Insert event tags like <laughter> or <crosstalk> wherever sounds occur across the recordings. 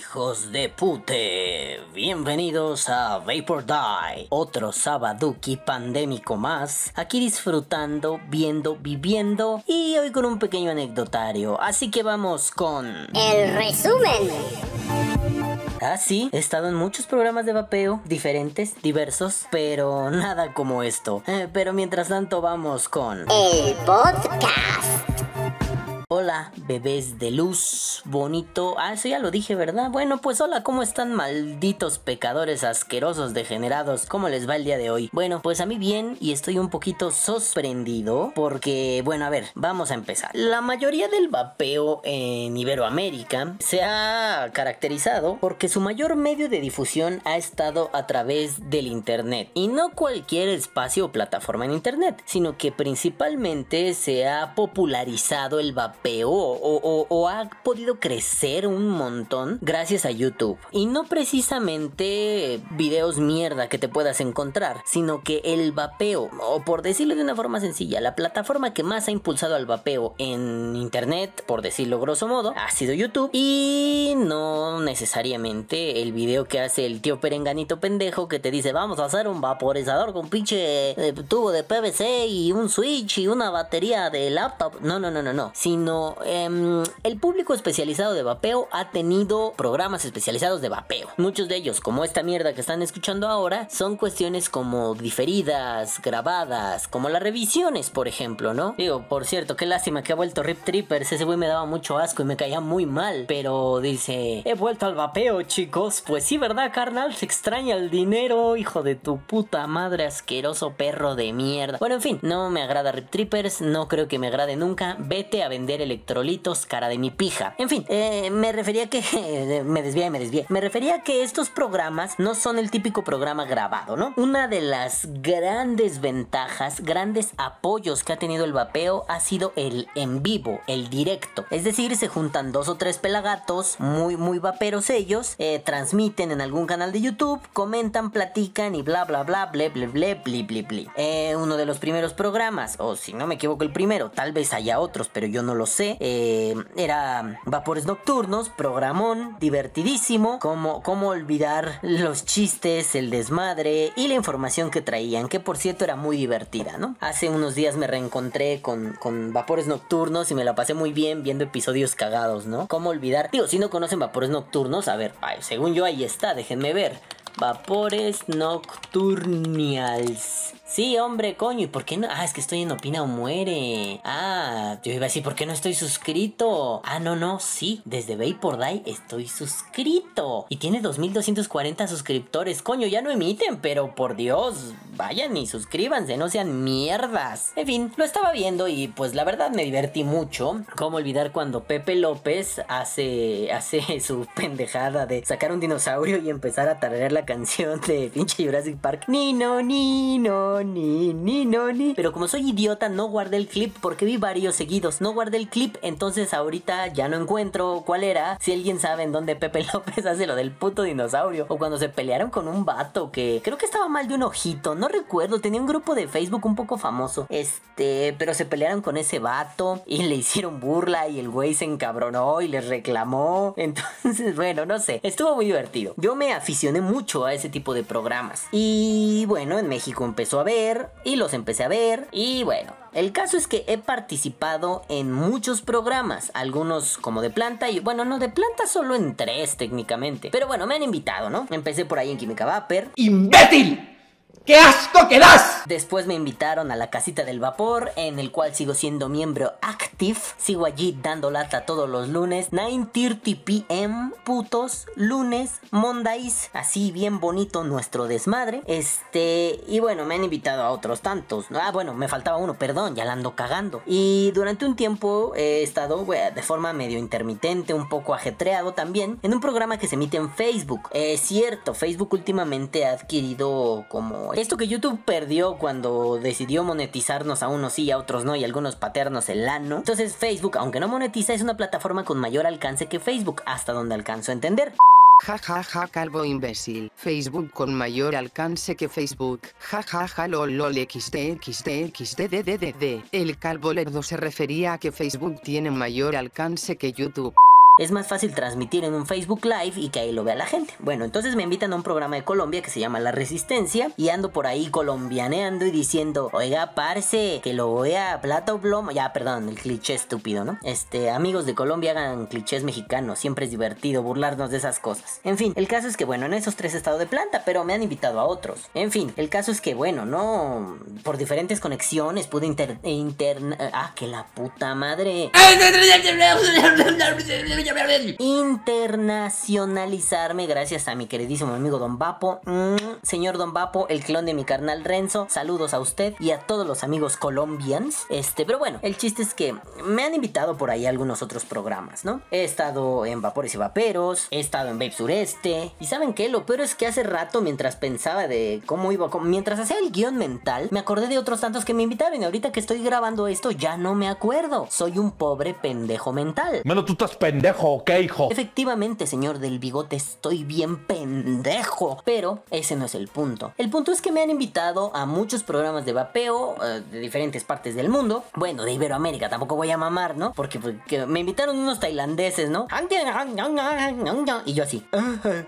hijos de pute. Bienvenidos a Vapor Die, otro sabaduki pandémico más. Aquí disfrutando, viendo, viviendo y hoy con un pequeño anecdotario. Así que vamos con. El resumen. Ah, sí, he estado en muchos programas de vapeo, diferentes, diversos, pero nada como esto. Eh, pero mientras tanto vamos con... El podcast. Hola, bebés de luz, bonito. Ah, eso ya lo dije, ¿verdad? Bueno, pues hola, ¿cómo están malditos pecadores asquerosos degenerados? ¿Cómo les va el día de hoy? Bueno, pues a mí bien y estoy un poquito sorprendido porque, bueno, a ver, vamos a empezar. La mayoría del vapeo en Iberoamérica se ha caracterizado porque su mayor medio de difusión ha estado a través del Internet. Y no cualquier espacio o plataforma en Internet, sino que principalmente se ha popularizado el vapeo o, ha podido crecer un montón gracias a YouTube. Y no precisamente videos mierda que te puedas encontrar, sino que el vapeo, o por decirlo de una forma sencilla, la plataforma que más ha impulsado al vapeo en internet, por decirlo grosso modo, ha sido YouTube. Y no necesariamente el video que hace el tío perenganito pendejo que te dice vamos a hacer un vaporizador con pinche eh, tubo de PVC y un switch y una batería de laptop. No, no, no, no, no. Em, el público especializado de vapeo ha tenido programas especializados de vapeo. Muchos de ellos, como esta mierda que están escuchando ahora, son cuestiones como diferidas, grabadas, como las revisiones, por ejemplo, ¿no? Digo, por cierto, qué lástima que ha vuelto Rip Trippers, ese güey me daba mucho asco y me caía muy mal, pero dice, he vuelto al vapeo, chicos. Pues sí, ¿verdad, carnal? Se extraña el dinero, hijo de tu puta madre, asqueroso perro de mierda. Bueno, en fin, no me agrada Rip Trippers, no creo que me agrade nunca. Vete a vender electrolitos, cara de mi pija. En fin, eh, me refería que... <laughs> Eh, me desvié, me desvié. Me refería a que estos programas no son el típico programa grabado, ¿no? Una de las grandes ventajas, grandes apoyos que ha tenido el vapeo ha sido el en vivo, el directo. Es decir, se juntan dos o tres pelagatos, muy, muy vaperos ellos, eh, transmiten en algún canal de YouTube, comentan, platican y bla, bla, bla, ble, ble, ble, bli, bli, bli. Eh, uno de los primeros programas, o si no me equivoco el primero, tal vez haya otros, pero yo no los eh, era Vapores Nocturnos, programón, divertidísimo. Como, como olvidar los chistes, el desmadre y la información que traían, que por cierto era muy divertida, ¿no? Hace unos días me reencontré con, con Vapores Nocturnos y me la pasé muy bien viendo episodios cagados, ¿no? ¿Cómo olvidar? Digo, si no conocen Vapores Nocturnos, a ver, según yo ahí está, déjenme ver. Vapores Nocturnials. Sí, hombre, coño, ¿y por qué no? Ah, es que estoy en Opina o Muere. Ah, yo iba a decir, ¿por qué no estoy suscrito? Ah, no, no, sí, desde Vapor Die estoy suscrito. Y tiene 2240 suscriptores. Coño, ya no emiten, pero por Dios, vayan y suscríbanse, no sean mierdas. En fin, lo estaba viendo y pues la verdad me divertí mucho. ¿Cómo olvidar cuando Pepe López hace, hace <laughs> su pendejada de sacar un dinosaurio y empezar a tararear la canción de pinche Jurassic Park? Ni no, ni no ni, ni, no, ni. Pero como soy idiota, no guardé el clip porque vi varios seguidos. No guardé el clip, entonces ahorita ya no encuentro cuál era. Si alguien sabe en dónde Pepe <laughs> López hace lo del puto dinosaurio. O cuando se pelearon con un vato que creo que estaba mal de un ojito. No recuerdo, tenía un grupo de Facebook un poco famoso. Este, pero se pelearon con ese vato y le hicieron burla y el güey se encabronó y les reclamó. <laughs> Entonces, bueno, no sé. Estuvo muy divertido. Yo me aficioné mucho a ese tipo de programas. Y bueno, en México empezó a ver y los empecé a ver y bueno. El caso es que he participado en muchos programas, algunos como de planta y bueno, no de planta solo en tres técnicamente. Pero bueno, me han invitado, ¿no? Empecé por ahí en Química Vapor. ¡Imbécil! ¡Qué asco que das! Después me invitaron a la casita del vapor, en el cual sigo siendo miembro Sigo allí dando lata todos los lunes. 9.30 pm, putos, lunes, mondays. Así bien bonito nuestro desmadre. Este, y bueno, me han invitado a otros tantos. Ah, bueno, me faltaba uno, perdón, ya la ando cagando. Y durante un tiempo he estado de forma medio intermitente, un poco ajetreado también, en un programa que se emite en Facebook. Es cierto, Facebook últimamente ha adquirido como esto que YouTube perdió cuando decidió monetizarnos a unos sí a otros no y algunos paternos el ano. Entonces Facebook, aunque no monetiza, es una plataforma con mayor alcance que Facebook, hasta donde alcanzo a entender. Ja ja ja calvo imbécil. Facebook con mayor alcance que Facebook. Ja ja ja lol lol. El calvo lerdo se refería a que Facebook tiene mayor alcance que YouTube. Es más fácil transmitir en un Facebook Live y que ahí lo vea la gente. Bueno, entonces me invitan a un programa de Colombia que se llama La Resistencia y ando por ahí colombianeando y diciendo, oiga, parce, que lo vea plata o plomo. Ya, perdón, el cliché estúpido, ¿no? Este, amigos de Colombia hagan clichés mexicanos, siempre es divertido burlarnos de esas cosas. En fin, el caso es que, bueno, en esos tres he estado de planta, pero me han invitado a otros. En fin, el caso es que, bueno, no, por diferentes conexiones pude inter... interna... Ah, que la puta madre <laughs> internacionalizarme gracias a mi queridísimo amigo Don Vapo. Mm, señor Don Vapo, el clon de mi carnal Renzo. Saludos a usted y a todos los amigos colombians. Este, pero bueno, el chiste es que me han invitado por ahí a algunos otros programas, ¿no? He estado en Vapores y Vaperos, he estado en Babe Sureste. Y saben qué, lo peor es que hace rato mientras pensaba de cómo iba, mientras hacía el guion mental, me acordé de otros tantos que me invitaron y ahorita que estoy grabando esto ya no me acuerdo. Soy un pobre pendejo mental. Bueno, tú estás pendejo, ¿ok, hijo? Efectivamente, señor del bigote, estoy bien pendejo. Pero ese no es el punto. El punto es que me han invitado a muchos programas de vapeo eh, de diferentes partes del mundo. Bueno, de Iberoamérica, tampoco voy a mamar, ¿no? Porque, porque me invitaron unos tailandeses, ¿no? Y yo así.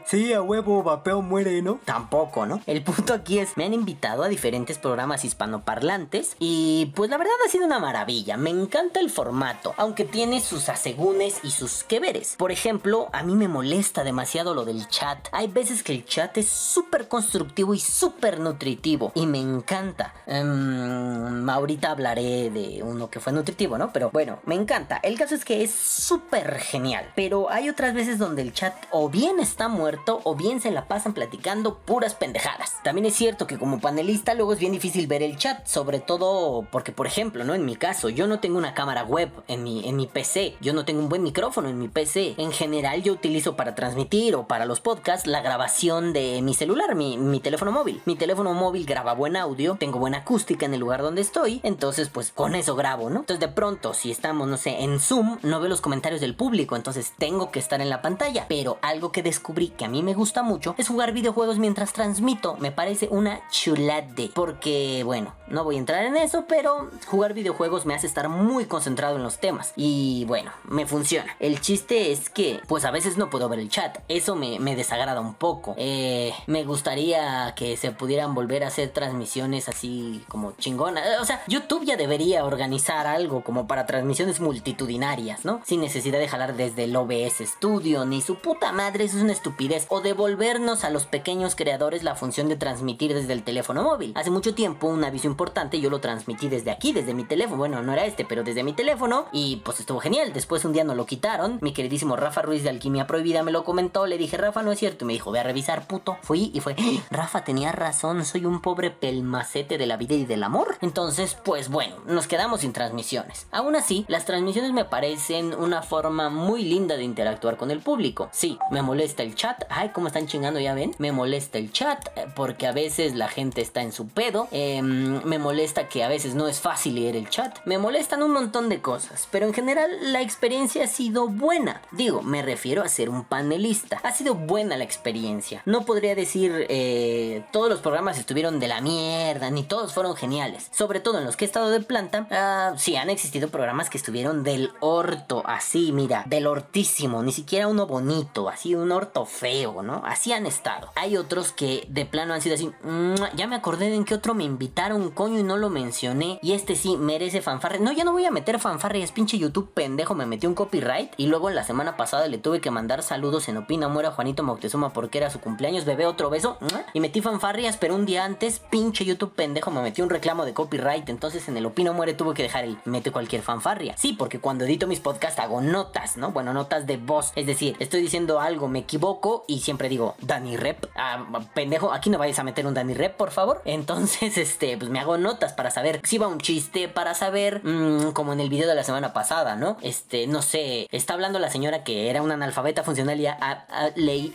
Sí, a huevo, vapeo muere, ¿no? Tampoco, ¿no? El punto aquí es, me han invitado a diferentes programas hispanoparlantes y pues la verdad ha sido una maravilla. Me encanta el formato, aunque tiene sus asegúnes y sus que veres. Por ejemplo, a mí me molesta demasiado lo del chat. Hay veces que el chat es súper constructivo y súper nutritivo y me encanta. Em, ahorita hablaré de uno que fue nutritivo, ¿no? Pero bueno, me encanta. El caso es que es súper genial. Pero hay otras veces donde el chat o bien está muerto o bien se la pasan platicando puras pendejadas. También es cierto que como panelista luego es bien difícil ver el chat, sobre todo porque, por ejemplo, ¿no? En mi caso, yo no tengo una cámara web en mi, en mi PC, yo no tengo un buen micrófono en mi PC. En general yo utilizo para transmitir o para los podcasts la grabación de mi celular, mi, mi teléfono móvil. Mi teléfono móvil graba buen audio, tengo buena acústica en el lugar donde estoy, entonces pues con eso grabo, ¿no? Entonces de pronto si estamos, no sé, en Zoom, no veo los comentarios del público, entonces tengo que estar en la pantalla. Pero algo que descubrí que a mí me gusta mucho es jugar videojuegos mientras transmito. Me parece una chulade. Porque, bueno, no voy a entrar en eso, pero jugar videojuegos me hace estar muy concentrado en los temas. Y bueno, me funciona. El chiste es que, pues a veces no puedo ver el chat. Eso me, me desagrada un poco. Eh, me gustaría que se pudieran volver a hacer transmisiones así como chingonas. O sea, YouTube ya debería organizar algo como para transmisiones multitudinarias, ¿no? Sin necesidad de jalar desde el OBS Studio, ni su puta madre, eso es una estupidez. O devolvernos a los pequeños creadores la función de transmitir desde el teléfono móvil. Hace mucho tiempo, un aviso importante, yo lo transmití desde aquí, desde mi teléfono. Bueno, no era este, pero desde mi teléfono. Y pues estuvo genial. Después un día no lo quitaron. Mi queridísimo Rafa Ruiz de Alquimia Prohibida me lo comentó. Le dije, Rafa, no es cierto. Y me dijo, voy a revisar, puto. Fui y fue, "¡Ah! Rafa tenía razón, soy un pobre pelmacete de la vida y del amor. Entonces, pues bueno, nos quedamos sin transmisiones. Aún así, las transmisiones me parecen una forma muy linda de interactuar con el público. Sí, me molesta el chat. Ay, cómo están chingando, ya ven. Me molesta el chat eh, porque a veces la gente está en su pedo. Em, me molesta que a veces no es fácil leer el chat. Me molestan un montón de cosas. Pero en general la experiencia ha sido buena. Digo, me refiero a ser un panelista. Ha sido buena la experiencia. No podría decir eh, todos los programas estuvieron de la mierda, ni todos fueron geniales. Sobre todo en los que he estado de planta, ah, sí han existido programas que estuvieron del orto, así, mira, del hortísimo, ni siquiera uno bonito, así un orto feo, ¿no? Así han estado. Hay otros que de plano han sido así, "Mua", ya me acordé de en qué otro me invitaron, coño, y no lo mencioné, y este sí merece fanfarre. No, ya no voy a meter fanfarre, es pinche YouTube pendejo, me metió un copyright, y luego la semana pasada le tuve que mandar saludos en Opina Muera Juanito Moctezuma porque era su cumpleaños, bebé otro beso, y metí fanfarrias, pero un día antes, pinche YouTube pendejo me metió un reclamo de copyright, entonces en el Opino Muere tuve que dejar el mete cualquier fanfarria. Sí, porque cuando edito mis podcasts hago notas, ¿no? Bueno, notas de voz, es decir, estoy diciendo algo, me equivoco y siempre digo Dani Rep. Ah, pendejo, aquí no vayas a meter un Dani Rep, por favor. <laughs> Entonces, este, pues me, hago notas para saber si va un chiste, para saber, mm, como en el video de la semana pasada, ¿no? Este, no sé, está hablando la señora que era una analfabeta funcional y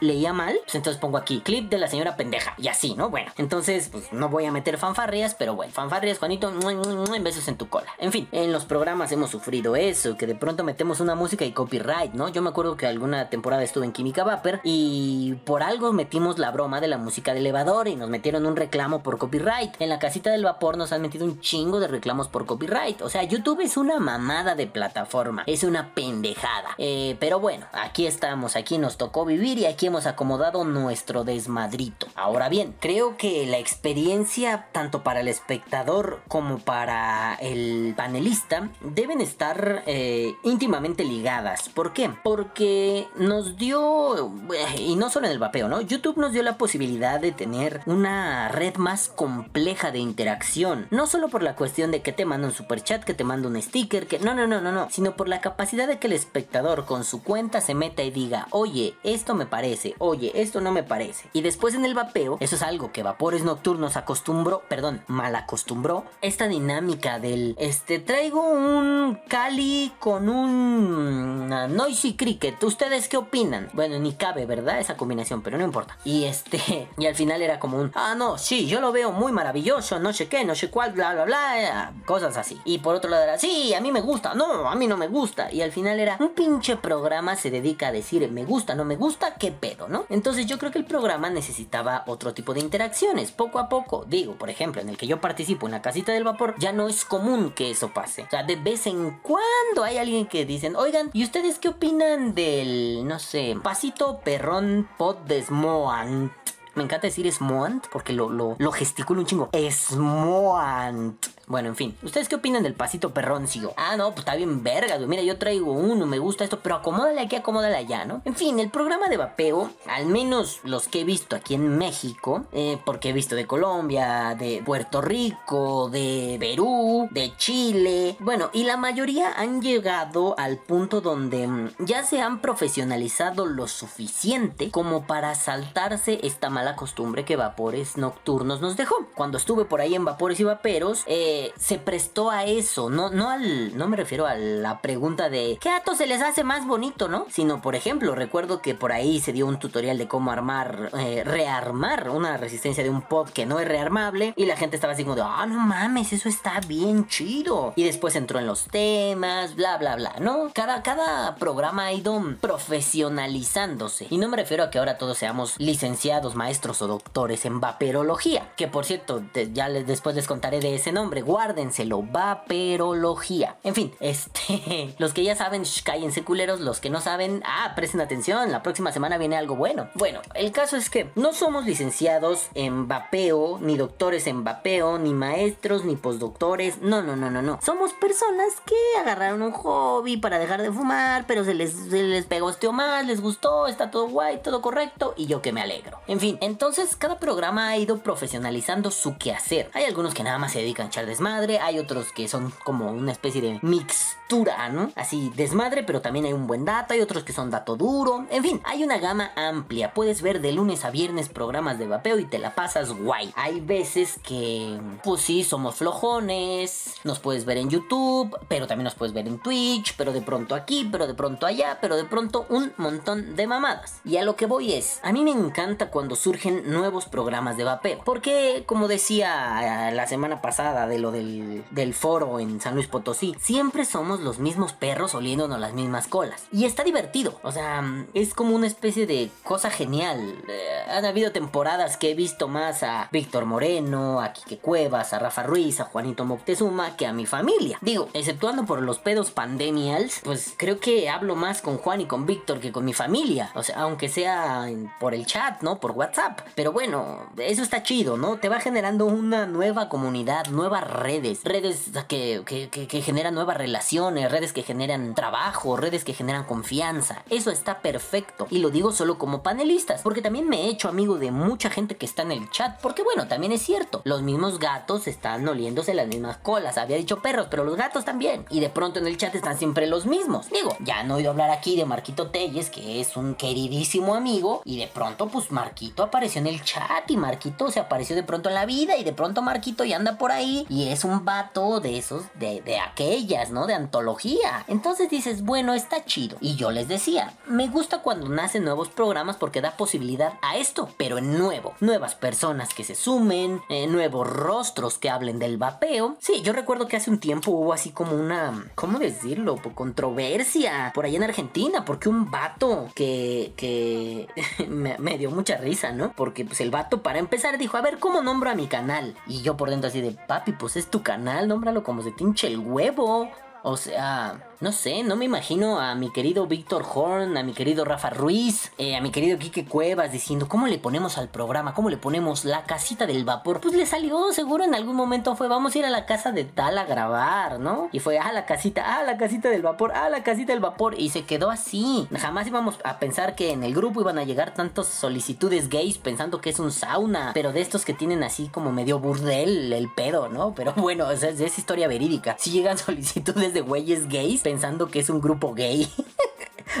leía mal, pues entonces pongo aquí clip de la señora pendeja y así, ¿no? Bueno, entonces pues no voy a meter fanfarrias, pero bueno, fanfarrias, Juanito, mua, besos en tu cola. En fin, en los programas hemos sufrido eso, que de pronto metemos una música y copyright, ¿no? Yo me acuerdo que alguna temporada estuve en Química Vapor y por algo metimos la broma de la música de elevador y nos metieron un reclamo por copyright. En la casita del vapor nos han metido un chingo de reclamos por copyright. O sea, YouTube es una mamada de plataforma, es una pendejada. Eh, pero bueno, aquí estamos, aquí nos tocó vivir y aquí hemos acomodado nuestro desmadrito. Ahora bien, creo que la experiencia tanto para el espectador como para el panelista deben estar eh, íntimamente ligadas. ¿Por qué? Porque nos dio, y no solo en el vapeo, ¿no? YouTube nos dio la posibilidad de tener una red más compleja de interacción. No solo por la cuestión de que te manda un super chat, que te manda un sticker, que no, no, no, no, no, sino por la capacidad de que el espectador con su cuenta se meta y diga, oye, esto me parece, oye, esto no me parece. Y después en el vapeo, eso es algo que Vapores Nocturnos acostumbró, perdón, mal acostumbró, esta dinámica del, este, traigo un Cali con un una Noisy Cricket. ¿Ustedes qué opinan? Bueno, ni cabe, ¿verdad? Esa combinación, pero no importa. Y este, <laughs> y al final era como un, ah, no, sí, yo lo veo muy maravilloso, no sé qué, no sé cuál, bla, bla, bla, cosas así. Y por otro lado era, sí, a mí me gusta, no, a mí no me gusta. Y al final era, un pinche programa se dedica a decir, me gusta, no me gusta, qué pedo, ¿no? Entonces yo creo que el programa necesitaba otro tipo de interacciones, poco a poco. Digo, por ejemplo, en el que yo participo en la casita del vapor, ya no es común que eso pase. O sea, de vez en cuando hay alguien que dicen, oigan, ¿y ustedes qué opinan del, no sé, pasito perrón pod de Smoant? Me encanta decir Smoant porque lo, lo, lo gesticulo un chingo. Smoant. Bueno, en fin. ¿Ustedes qué opinan del pasito perroncio? Ah, no, pues está bien verga, güey. Mira, yo traigo uno, me gusta esto, pero acomódale aquí, acomódale allá, ¿no? En fin, el programa de vapeo, al menos los que he visto aquí en México, eh, porque he visto de Colombia, de Puerto Rico, de Perú, de Chile, bueno, y la mayoría han llegado al punto donde mm, ya se han profesionalizado lo suficiente como para saltarse esta mala costumbre que Vapores Nocturnos nos dejó. Cuando estuve por ahí en Vapores y Vaperos, eh, se prestó a eso, no, no al, no me refiero a la pregunta de ¿qué ato se les hace más bonito, no? Sino, por ejemplo, recuerdo que por ahí se dio un tutorial de cómo armar, eh, rearmar una resistencia de un pod que no es rearmable y la gente estaba así como de, ah, no mames, eso está bien chido. Y después entró en los temas, bla, bla, bla, ¿no? Cada, cada programa ha ido profesionalizándose. Y no me refiero a que ahora todos seamos licenciados, maestros o doctores en vaperología, que por cierto, ya después les contaré de ese nombre, guárdenselo, vaperología. En fin, este, <laughs> los que ya saben, shh, cállense culeros, los que no saben, ah, presten atención, la próxima semana viene algo bueno. Bueno, el caso es que no somos licenciados en vapeo, ni doctores en vapeo, ni maestros, ni postdoctores, no, no, no, no, no. Somos personas que agarraron un hobby para dejar de fumar, pero se les, se les pegosteó más, les gustó, está todo guay, todo correcto, y yo que me alegro. En fin, entonces cada programa ha ido profesionalizando su quehacer. Hay algunos que nada más se dedican a echar desmadre, hay otros que son como una especie de mixtura, ¿no? Así, desmadre, pero también hay un buen dato, hay otros que son dato duro, en fin, hay una gama amplia. Puedes ver de lunes a viernes programas de vapeo y te la pasas guay. Hay veces que, pues sí, somos flojones, nos puedes ver en YouTube, pero también nos puedes ver en Twitch, pero de pronto aquí, pero de pronto allá, pero de pronto un montón de mamadas. Y a lo que voy es, a mí me encanta cuando surgen nuevos programas de vapeo, porque como decía eh, la semana pasada de lo del, del foro en San Luis Potosí, siempre somos los mismos perros oliéndonos las mismas colas. Y está divertido, o sea, es como una especie de cosa genial. Eh, han habido temporadas que he visto más a Víctor Moreno, a Quique Cuevas, a Rafa Ruiz, a Juanito Moctezuma que a mi familia. Digo, exceptuando por los pedos pandemials, pues creo que hablo más con Juan y con Víctor que con mi familia. O sea, aunque sea por el chat, ¿no? Por WhatsApp. Pero bueno, eso está chido, ¿no? Te va generando una nueva comunidad, nuevas redes. Redes que, que, que- que generan nuevas relaciones redes que generan trabajo, redes que generan confianza. Eso está perfecto. Y lo digo solo como panelistas, porque también me he hecho amigo de mucha gente que está en el chat. Porque bueno, también es cierto, los mismos gatos están oliéndose las mismas colas. Había dicho perros, pero los gatos también. Y de pronto en el chat están siempre los mismos. Digo, ya no he oído hablar aquí de Marquito Telles, que es un queridísimo amigo. Y de pronto, pues Marquito apareció en el chat y Marquito se apareció de pronto en la vida. Y de pronto Marquito ya anda por ahí. Es un vato de esos, de, de aquellas, ¿no? De antología. Entonces dices, bueno, está chido. Y yo les decía, me gusta cuando nacen nuevos programas porque da posibilidad a esto, pero en nuevo. Nuevas personas que se sumen, eh, nuevos rostros que hablen del vapeo. Sí, yo recuerdo que hace un tiempo hubo así como una, ¿cómo decirlo? Controversia por allá en Argentina, porque un vato que, que <laughs> me, me dio mucha risa, ¿no? Porque pues el vato para empezar dijo, a ver, ¿cómo nombro a mi canal? Y yo por dentro así de, papi, pues es tu canal, nómbralo como se te hinche el huevo. O sea, no sé, no me imagino a mi querido Víctor Horn, a mi querido Rafa Ruiz, eh, a mi querido Quique Cuevas diciendo, ¿cómo le ponemos al programa? ¿Cómo le ponemos la casita del vapor? Pues le salió, seguro en algún momento fue, vamos a ir a la casa de tal a grabar, ¿no? Y fue, ah, la casita, ah, la casita del vapor, ah, la casita del vapor. Y se quedó así. Jamás íbamos a pensar que en el grupo iban a llegar tantas solicitudes gays pensando que es un sauna, pero de estos que tienen así como medio burdel el pedo, ¿no? Pero bueno, es, es historia verídica. Si llegan <laughs> solicitudes de güeyes gays, pensando que es un grupo gay. <laughs>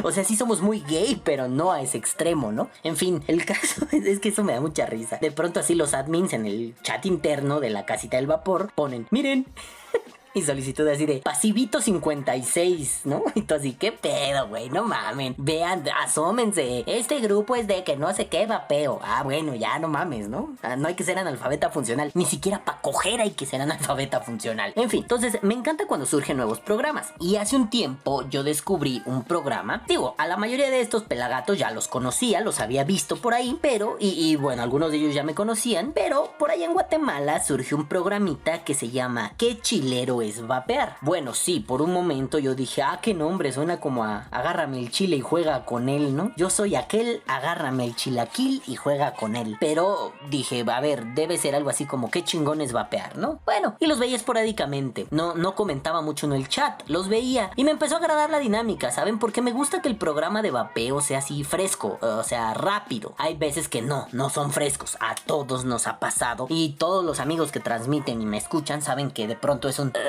O sea, sí somos muy gay, pero no a ese extremo, ¿no? En fin, el caso <laughs> es que eso me da mucha risa. De pronto así los admins en el chat interno de la casita del vapor ponen, miren, <laughs> y solicitud así de pasivito 56, ¿no? <laughs> Y tú así, ¿qué pedo, güey? No mamen. Vean, asómense. Este grupo es de que no sé qué vapeo. Ah, bueno, ya no mames, ¿no? No hay que ser analfabeta funcional. Ni siquiera para coger hay que ser analfabeta funcional. En fin, entonces me encanta cuando surgen nuevos programas. Y hace un tiempo yo descubrí un programa. Digo, a la mayoría de estos pelagatos ya los conocía, los había visto por ahí, pero, y, y bueno, algunos de ellos ya me conocían, pero por ahí en Guatemala surgió un programita que se llama ¿Qué chilero es vapear? Bueno, sí, por un momento yo dije, ah, qué nombre, suena como a agárrame el chile y juega con él, ¿no? Yo soy aquel, agárrame el chilaquil y juega con él. Pero dije, a ver, debe ser algo así como qué chingón es vapear, ¿no? Bueno, y los veía esporádicamente. No, no comentaba mucho en el chat, los veía y me empezó a agradar la dinámica, ¿saben? Porque me gusta que el programa de vapeo sea así fresco, o sea, rápido. Hay veces que no, no son frescos. A todos nos ha pasado. Y todos los amigos que transmiten y me escuchan saben que de pronto es un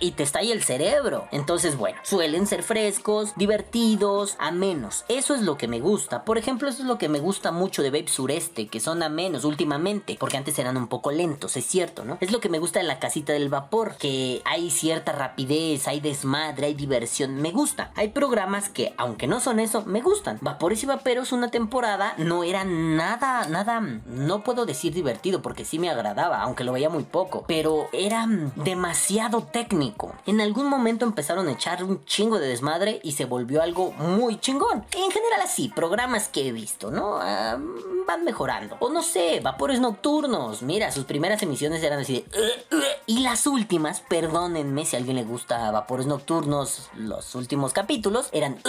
y te estalla el cerebro. Entonces, bueno, suelen ser frescos, divertidos, amenos. Eso es lo que me gusta. Por ejemplo, eso es lo que me gusta mucho de Babe Sureste, que son amenos últimamente, porque antes eran un poco lentos, es cierto, ¿no? Es lo que me gusta de la casita del vapor, que hay cierta rapidez, hay desmadre, hay diversión. Me gusta. Hay programas que, aunque no son eso, me gustan. Vapores y Vaperos, una temporada, no era nada, nada, no puedo decir divertido, porque sí me agradaba, aunque lo veía muy poco, pero era demasiado técnico en algún momento empezaron a echar un chingo de desmadre y se volvió algo muy chingón. En general así, programas que he visto, ¿no? Ah, van mejorando. O no sé, vapores nocturnos. Mira, sus primeras emisiones eran así de... y las últimas, perdónenme si a alguien le gusta vapores nocturnos, los últimos capítulos eran...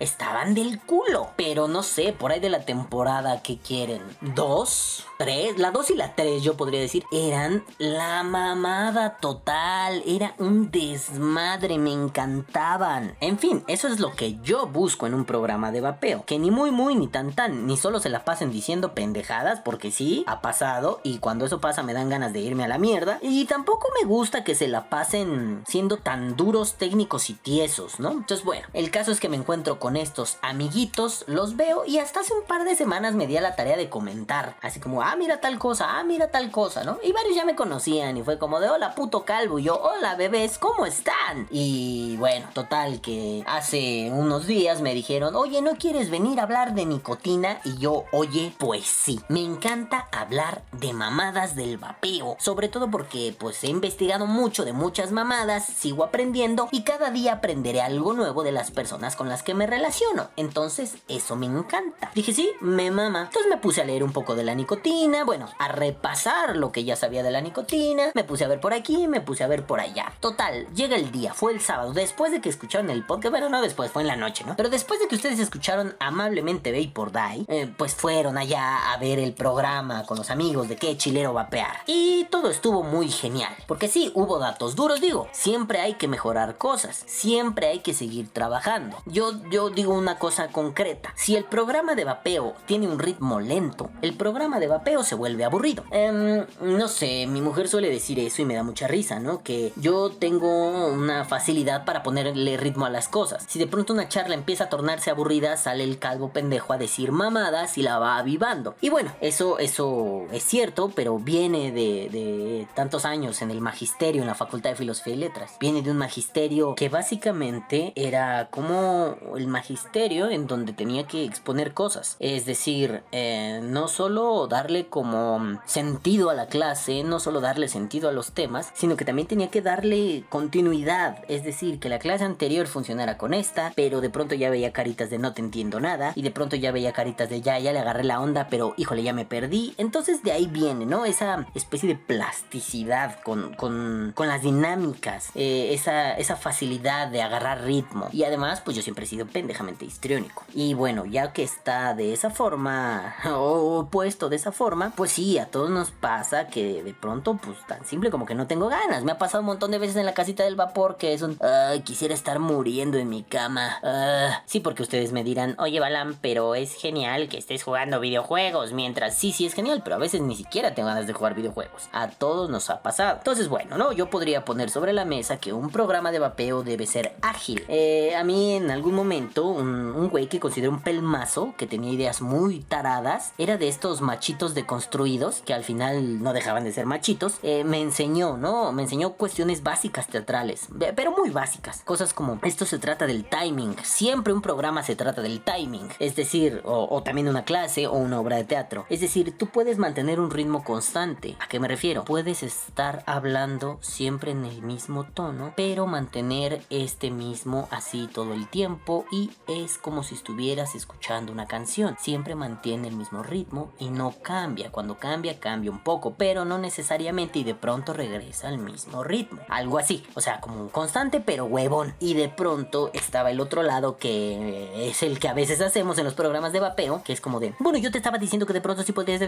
estaban del culo. Pero no sé, por ahí de la temporada que quieren. ¿Dos? ¿Tres? La dos y la tres yo podría decir. Eran la mamada total. Era un desmadre, me encantaban. En fin, eso es lo que yo busco en un programa de vapeo. Que ni muy muy ni tan tan, ni solo se la pasen diciendo pendejadas, porque sí, ha pasado, y cuando eso pasa me dan ganas de irme a la mierda. Y tampoco me gusta que se la pasen siendo tan duros, técnicos y tiesos, ¿no? Entonces bueno, el caso es que me encuentro con estos amiguitos, los veo y hasta hace un par de semanas me di a la tarea de comentar. Así como, ah, mira tal cosa, ah, mira tal cosa, ¿no? Y varios ya me conocían y fue como de, hola puto calvo, y yo, hola bebés, ¿cómo están? Y bueno, total que hace unos días me dijeron, oye, ¿no quieres venir a hablar de nicotina? Y yo, oye, pues sí, me encanta hablar de mamadas del vapeo, sobre todo porque pues he investigado mucho de muchas mamadas, sigo aprendiendo y cada día aprenderé algo nuevo de las personas con las que me relaciono. Entonces, eso me encanta. Dije, sí, me mama. Entonces me puse a leer un poco de la nicotina, bueno, a repasar lo que ya sabía de la nicotina. Me puse a ver por aquí, me puse a ver por allá. Total, llega el día, fue el sábado, después de que escucharon el podcast, bueno, no después, fue en la noche, ¿no? Pero después de que ustedes escucharon amablemente por Die, eh, pues fueron allá a ver el programa con los amigos de qué chilero vapear. Y todo estuvo muy genial, porque sí, hubo datos duros, digo, siempre hay que mejorar cosas, siempre hay que seguir trabajando. Yo, yo digo una cosa concreta, si el programa de vapeo tiene un ritmo lento, el programa de vapeo se vuelve aburrido. Em, no sé, mi mujer suele decir eso y me da mucha risa, ¿no? Que yo tengo una facilidad para ponerle ritmo a las cosas. Si de pronto una charla empieza a tornarse aburrida, sale el calvo pendejo a decir mamadas y la va avivando. Y bueno, eso, eso es cierto, pero viene de, de tantos años en el magisterio, en la Facultad de Filosofía y Letras. Viene de un magisterio que básicamente era como el magisterio en donde tenía que exponer cosas. Es decir, eh, no solo darle como sentido a la clase, no solo darle sentido a los temas, sino que también tenía que darle continuidad. Es decir, que la clase anterior funcionara con esta, pero de pronto ya veía caritas de no te entiendo nada, y de pronto ya veía caritas de ya, ya le agarré la onda, pero híjole, ya me perdí. Entonces de ahí viene, ¿no? Esa especie de plasticidad con, con, con las dinámicas, eh, esa, esa facilidad de agarrar ritmo. Y además, pues yo siempre he sido pendejamente histriónico. Y bueno, ya que está de esa forma, <laughs> o puesto de esa forma, pues sí, a todos nos pasa que de pronto, pues tan simple como que no tengo ganas. Me ha pasado un montón de veces en la casita del vapor que es un, ay, quisiera estar muriendo en mi cama. Ah, sí, porque ustedes me dirán, oye, Balam, pero es genial que estés jugando videojuegos. Mientras sí, sí es genial, pero a veces ni siquiera tengo ganas de jugar videojuegos. A todos nos ha pasado. Entonces, bueno, no, yo podría poner sobre la mesa que un programa de vapeo debe ser ágil. Eh, a mí en algún momento, un, güey que considero un pelmazo, que tenía ideas muy taradas, era de estos machitos deconstruidos, que al final no dejaban de ser machitos, eh, me enseñó, ¿no? Me enseñó cuestiones básicas teatrales, pero muy básicas. Cosas como, esto se trata del timing. Siempre un programa se trata del timing. Es decir, o, también una clase o una obra de teatro. Es decir, tú puedes mantener un ritmo constante. ¿A qué me refiero? Puedes estar hablando siempre en el mismo tono, pero mantener este mismo así todo el tiempo y es como si estuvieras escuchando una canción. Siempre mantiene el mismo ritmo y no cambia. Cuando cambia, cambia un poco, pero no necesariamente y de pronto regresa al mismo ritmo. Algo así, o sea, como un constante pero huevón. Y de pronto estaba el otro lado que es el que a veces hacemos en los programas de vapeo, que es como de, bueno, yo te estaba diciendo que de pronto sí podías...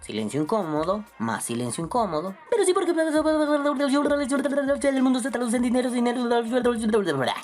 Silencio incómodo, más silencio incómodo, pero sí porque el mundo se traduce en dinero, dinero...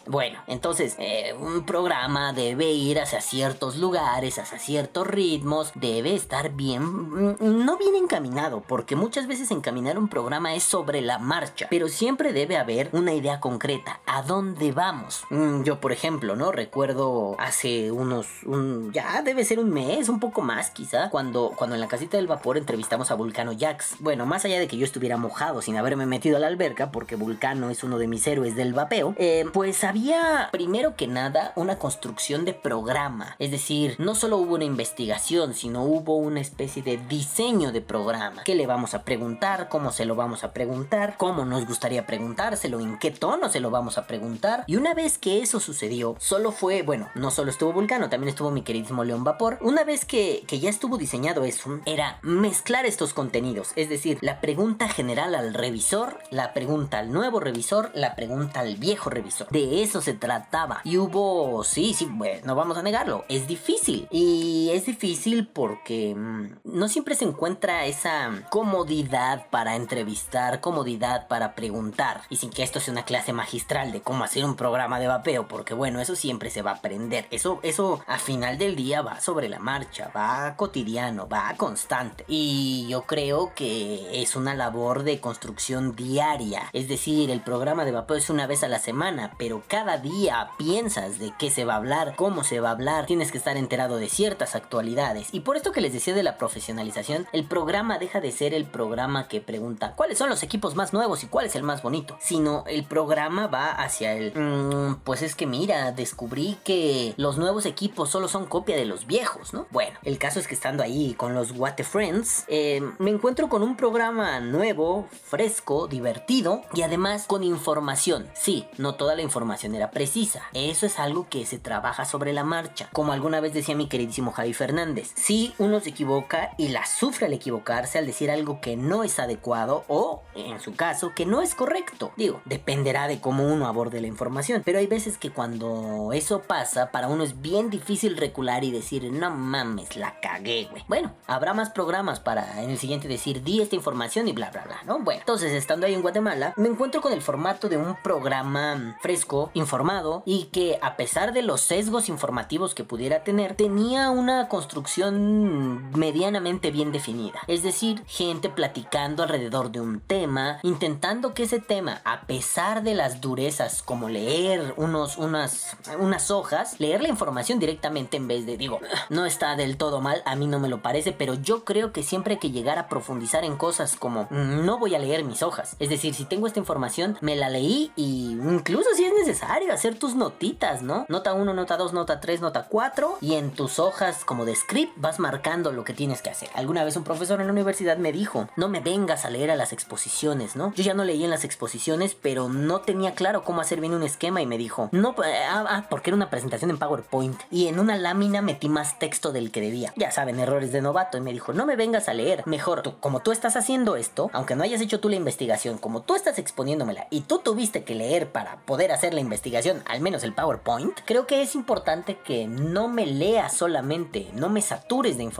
Bueno, entonces, eh, un programa debe ir hacia ciertos lugares, hacia ciertos ritmos, debe estar bien, no bien encaminado, porque muchas veces encaminar un programa es sobre la marcha, pero siempre debe haber una idea concreta, a dónde vamos. Yo, por ejemplo, ¿no? Recuerdo hace unos, un, ya debe ser un mes, un poco más quizá, cuando, cuando en la casita del vapor entrevistamos a Vulcano Jax. Bueno, más allá de que yo estuviera mojado sin haberme metido a la alberca, porque Vulcano es uno de mis héroes del vapeo, eh, pues había primero que nada una construcción de programa. Es decir, no solo hubo una investigación, sino hubo una especie de diseño de programa. ¿Qué le vamos a preguntar? ¿Cómo se lo vamos a preguntar? ¿Cómo nos gustaría preguntárselo? ¿En qué tono se lo vamos a preguntar? Y una vez que eso sucedió, solo fue, bueno, no solo estuvo Vulcano, también estuvo mi queridísimo León Vapor. Una vez que, que ya estuvo diseñado eso, era mezclar estos contenidos. Es decir, la pregunta general al revisor, la pregunta al nuevo revisor, la pregunta al viejo revisor. De eso se trataba. Y hubo, sí, sí, bueno, no vamos a negarlo, es difícil. Y es difícil porque mm, no siempre se encuentra esa comodidad para entrevistar, comodidad para preguntar. Y sin que esto sea una clase magistral de cómo hacer un programa de vapeo, porque bueno, eso siempre se va a aprender. Eso, eso a final del día va sobre la marcha, va cotidiano, va constante. Y yo creo que es una labor de construcción diaria. Es decir, el programa de vapeo es una vez a la semana, pero cada día piensas de qué se va a hablar, cómo se va a hablar, tienes que estar enterado de ciertas actualidades. Y por esto que les decía de la profesionalización, el programa deja de ser el programa que pregunta cuáles son los equipos más nuevos y cuál es el más bonito, sino el programa va hacia el, mm, pues es que mira, descubrí que los nuevos equipos solo son copia de los viejos, ¿no? Bueno, el caso es que estando ahí con los What the Friends, eh, me encuentro con un programa nuevo, fresco, divertido y además con información. Sí, no toda la información era precisa. Eso es algo que se trabaja sobre la marcha. Como alguna vez decía mi queridísimo Javi Fernández. Si uno se equivoca y la sufre al equivocarse al decir algo que no es adecuado o, en su caso, que no es correcto. Digo, dependerá de cómo uno aborde la información. Pero hay veces que cuando eso pasa, para uno es bien difícil recular y decir, no mames, la cagué, güey. Bueno, habrá más programas para en el siguiente decir, di esta información y bla, bla, bla, ¿no? Bueno, entonces estando ahí en Guatemala, me encuentro con el formato de un programa fresco, informado y que a pesar de los sesgos informativos que pudiera tener, tenía una construcción medianamente bien definida. Es decir, gente platicando alrededor de un tema, intentando que ese tema, a pesar de las durezas como leer unos, unas, unas hojas, leer la información directamente en vez de, digo, no está del todo mal, a mí no me lo parece, pero yo creo que siempre hay que llegar a profundizar en cosas como, no voy a leer mis hojas. Es decir, si tengo esta información, me la leí y incluso si es necesario hacer tus notitas, ¿no? Nota 1, nota 2, nota 3, nota 4 y en tus hojas como de script vas marcando lo que tienes que hacer. Alguna vez un profesor en la universidad me dijo, no me vengas a leer a las exposiciones, ¿no? Yo ya no leí en las exposiciones, pero no tenía claro cómo hacer bien un esquema y me dijo, no, eh, ah, ah, porque era una presentación en PowerPoint y en una lámina metí más texto del que debía. Ya saben, errores de novato y me dijo, no me vengas a leer, mejor, como tú estás haciendo esto, aunque no hayas hecho tú la investigación, como tú estás exponiéndomela y tú tuviste que leer para poder hacer la investigación, al menos el PowerPoint, creo que es importante que no me leas solamente, no me satures de información,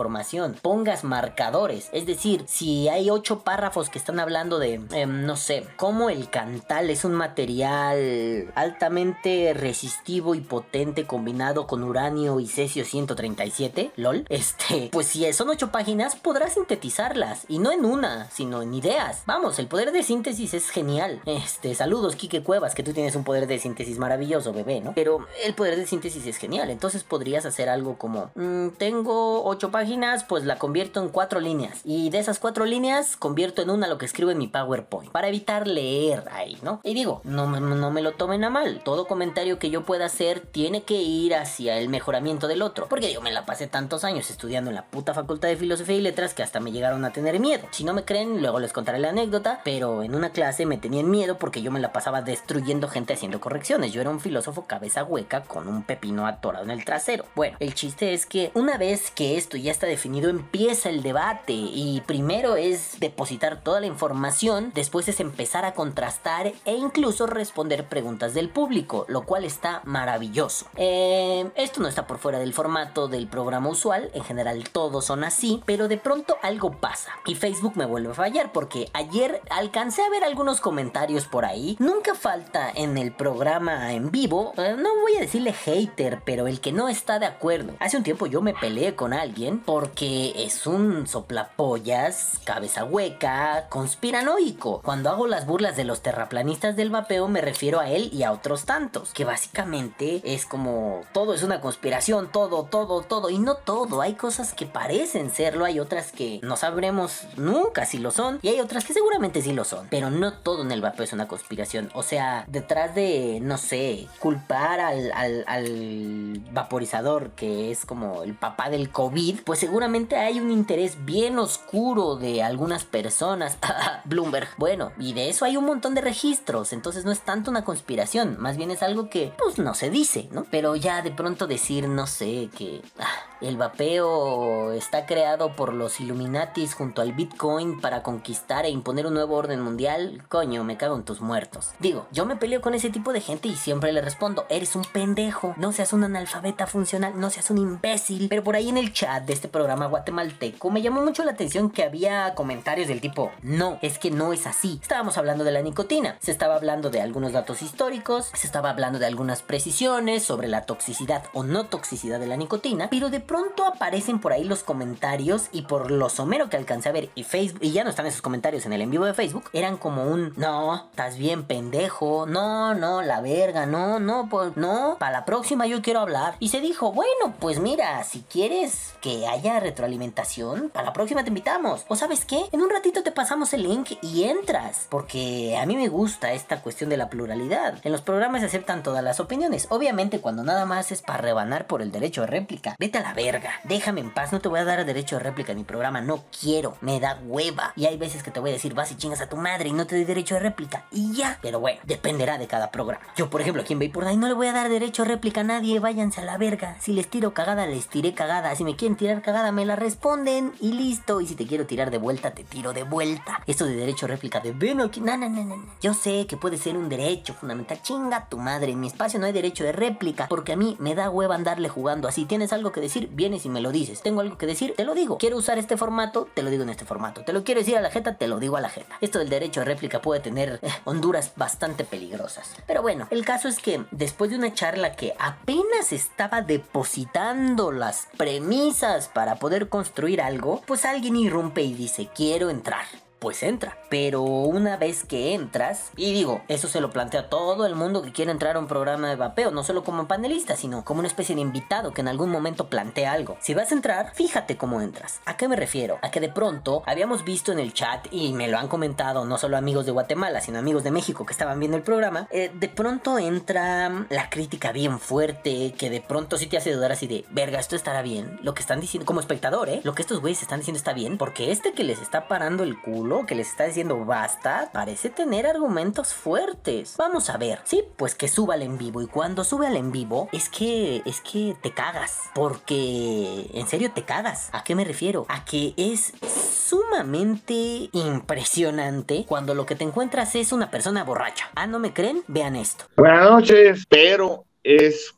pongas marcadores. Es decir, si hay ocho párrafos que están hablando de, em, no sé, cómo el cantal es un material altamente resistivo y potente combinado con uranio y cesio 137, lol, <laughs> este, pues si son ocho páginas, podrás sintetizarlas. Y no en una, sino en ideas. Vamos, el poder de síntesis es genial. Este, saludos, Kike Cuevas, que tú tienes un poder de síntesis maravilloso, bebé, ¿no? Pero el poder de síntesis es genial. Entonces podrías hacer algo como, mm, tengo ocho páginas, pues la convierto en cuatro líneas. Y de esas cuatro líneas, convierto en una lo que escribo en mi PowerPoint. Para evitar leer ahí, ¿no? Y digo, no, no me lo tomen a mal. Todo comentario que yo pueda hacer tiene que ir hacia el mejoramiento del otro. Porque digo, me la pasé tantos años estudiando en la puta facultad de filosofía y letras que hasta me llegaron a tener miedo. Si no me creen, luego les contaré la anécdota. Pero en una clase me tenían miedo porque yo me la pasaba destruyendo gente haciendo correcciones. Yo era un filósofo cabeza hueca con un pepino atorado en el trasero. Bueno, el chiste es que una vez que esto ya está definido, empieza el debate. Y primero es depositar toda la información, después es empezar a contrastar e incluso responder preguntas del público, lo cual está maravilloso. Eh, esto no está por fuera del formato del programa usual, en general todos son así, pero de pronto algo pasa y Facebook me vuelve a fallar porque ayer alcancé a ver algunos comentarios por ahí. Nunca falta en el programa en vivo, eh, no voy a decirle hater, pero el que no está de acuerdo. Hace un tiempo yo me peleé con alguien porque es un soplapollas, cabeza hueca, conspiranoico. Cuando hago las burlas de los terraplanistas del vapeo me refiero a él y a otros tantos, que básicamente es como todo es una conspiración, todo, todo, todo, y no todo, hay cosas que parecen serlo, hay otras que no sabremos nunca si lo son, y hay otras que seguramente sí lo son, pero no todo en el vapeo es una conspiración, o sea, detrás de, no sé, culpar al, al, al vaporizador, que es como el papá del COVID, pues seguramente hay un interés bien oscuro de algunas personas, <laughs> Bloomberg, bueno, y de eso hay un montón de registros, entonces no es tanto una conspiración, más bien es algo que, pues no se dice, ¿no? Pero ya de pronto decir, no sé, que ah, el vapeo está creado por los Illuminatis junto al Bitcoin para conquistar e imponer un nuevo orden mundial, coño, me cago en tus muertos. Digo, yo me peleo con ese tipo de gente y siempre le respondo, eres un pendejo, no seas un analfabeta funcional, no seas un imbécil. Pero por ahí en el chat de este programa guatemalteco me llamó mucho la atención que había comentarios del tipo, no, es que no es así. Estábamos hablando de la nicotina, se estaba hablando de algunos datos históricos, se estaba hablando de algunas precisiones sobre la toxicidad o no toxicidad de la nicotina, pero de pronto aparecen por ahí los comentarios y por lo somero que alcancé a ver y Facebook, y ya no están esos comentarios en el en vivo de Facebook, eran como un, no, estás bien pendejo, no, no, la verga, no, no, pues no, para la próxima yo quiero hablar. Y se dijo, bueno, pues mira, si quieres que haya retroalimentación, para la próxima te invitamos. O sabes qué, en un ratito te pasamos el link y entras, porque a mí me gusta esta cuestión de la pluralidad. En los programas se aceptan todas las opiniones, obviamente cuando nada más es para rebanar por el derecho de réplica. Vete a la verga. Déjame en paz, no te voy a dar derecho de réplica en mi programa, no quiero, me da hueva. Y hay veces que te voy a decir, vas y chingas a tu madre y no te doy derecho de réplica. Y ya. Pero bueno, dependerá de cada programa. Yo, por ejemplo, aquí en Day no le voy a dar derecho de réplica a nadie, váyanse a la verga. Si les tiro cagada, les tiré cagada. Si me quieren tirar cagada, me la responden y listo. Y si te quiero tirar de vuelta, te tiro de vuelta. Esto de derecho de réplica de ven aquí, no, no, no. no. Yo sé que puede ser un derecho fundamental. Chinga tu madre, en mi espacio no hay derecho de réplica porque a mí me da hueva andarle jugando así. Tienes algo que decir, vienes y me lo dices. Tengo algo que decir, te lo digo. Quiero usar este formato, te lo digo en este formato. Te lo quiero decir a la jeta, te lo digo a la jeta. Esto del derecho de réplica puede tener eh, honduras bastante peligrosas. Pero bueno, el caso es que después de una charla que apenas estaba depositando las premisas para poder construir algo, pues alguien irrumpe y dice, quiero entrar pues entra. Pero una vez que entras, y digo, eso se lo plantea a todo el mundo que quiere entrar a un programa de vapeo, no solo como panelista, sino como una especie de invitado que en algún momento plantea algo. Si vas a entrar, fíjate cómo entras. ¿A qué me refiero? A que de pronto habíamos visto en el chat, y me lo han comentado no solo amigos de Guatemala, sino amigos de México que estaban viendo el programa, eh, de pronto entra la crítica bien fuerte, que de pronto sí te hace dudar así de, verga, esto estará bien. Lo que están diciendo, como espectador, ¿eh? Lo que estos güeyes están diciendo está bien, porque este que les está parando el culo, que les está diciendo basta, parece tener argumentos fuertes. Vamos a ver. Sí, pues que suba al en vivo. Y cuando sube al en vivo, es que, es que te cagas. Porque, en serio, te cagas. ¿A qué me refiero? A que es sumamente impresionante cuando lo que te encuentras es una persona borracha. Ah, ¿no me creen? Vean esto. Buenas noches, pero es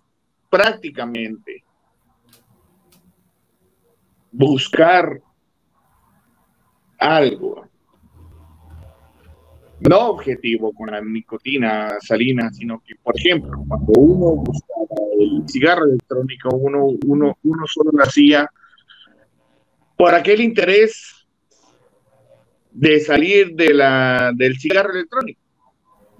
prácticamente buscar algo no objetivo con la nicotina salina, sino que, por ejemplo, cuando uno buscaba el cigarro electrónico, uno, uno, uno solo lo hacía por aquel interés de salir de la, del cigarro electrónico.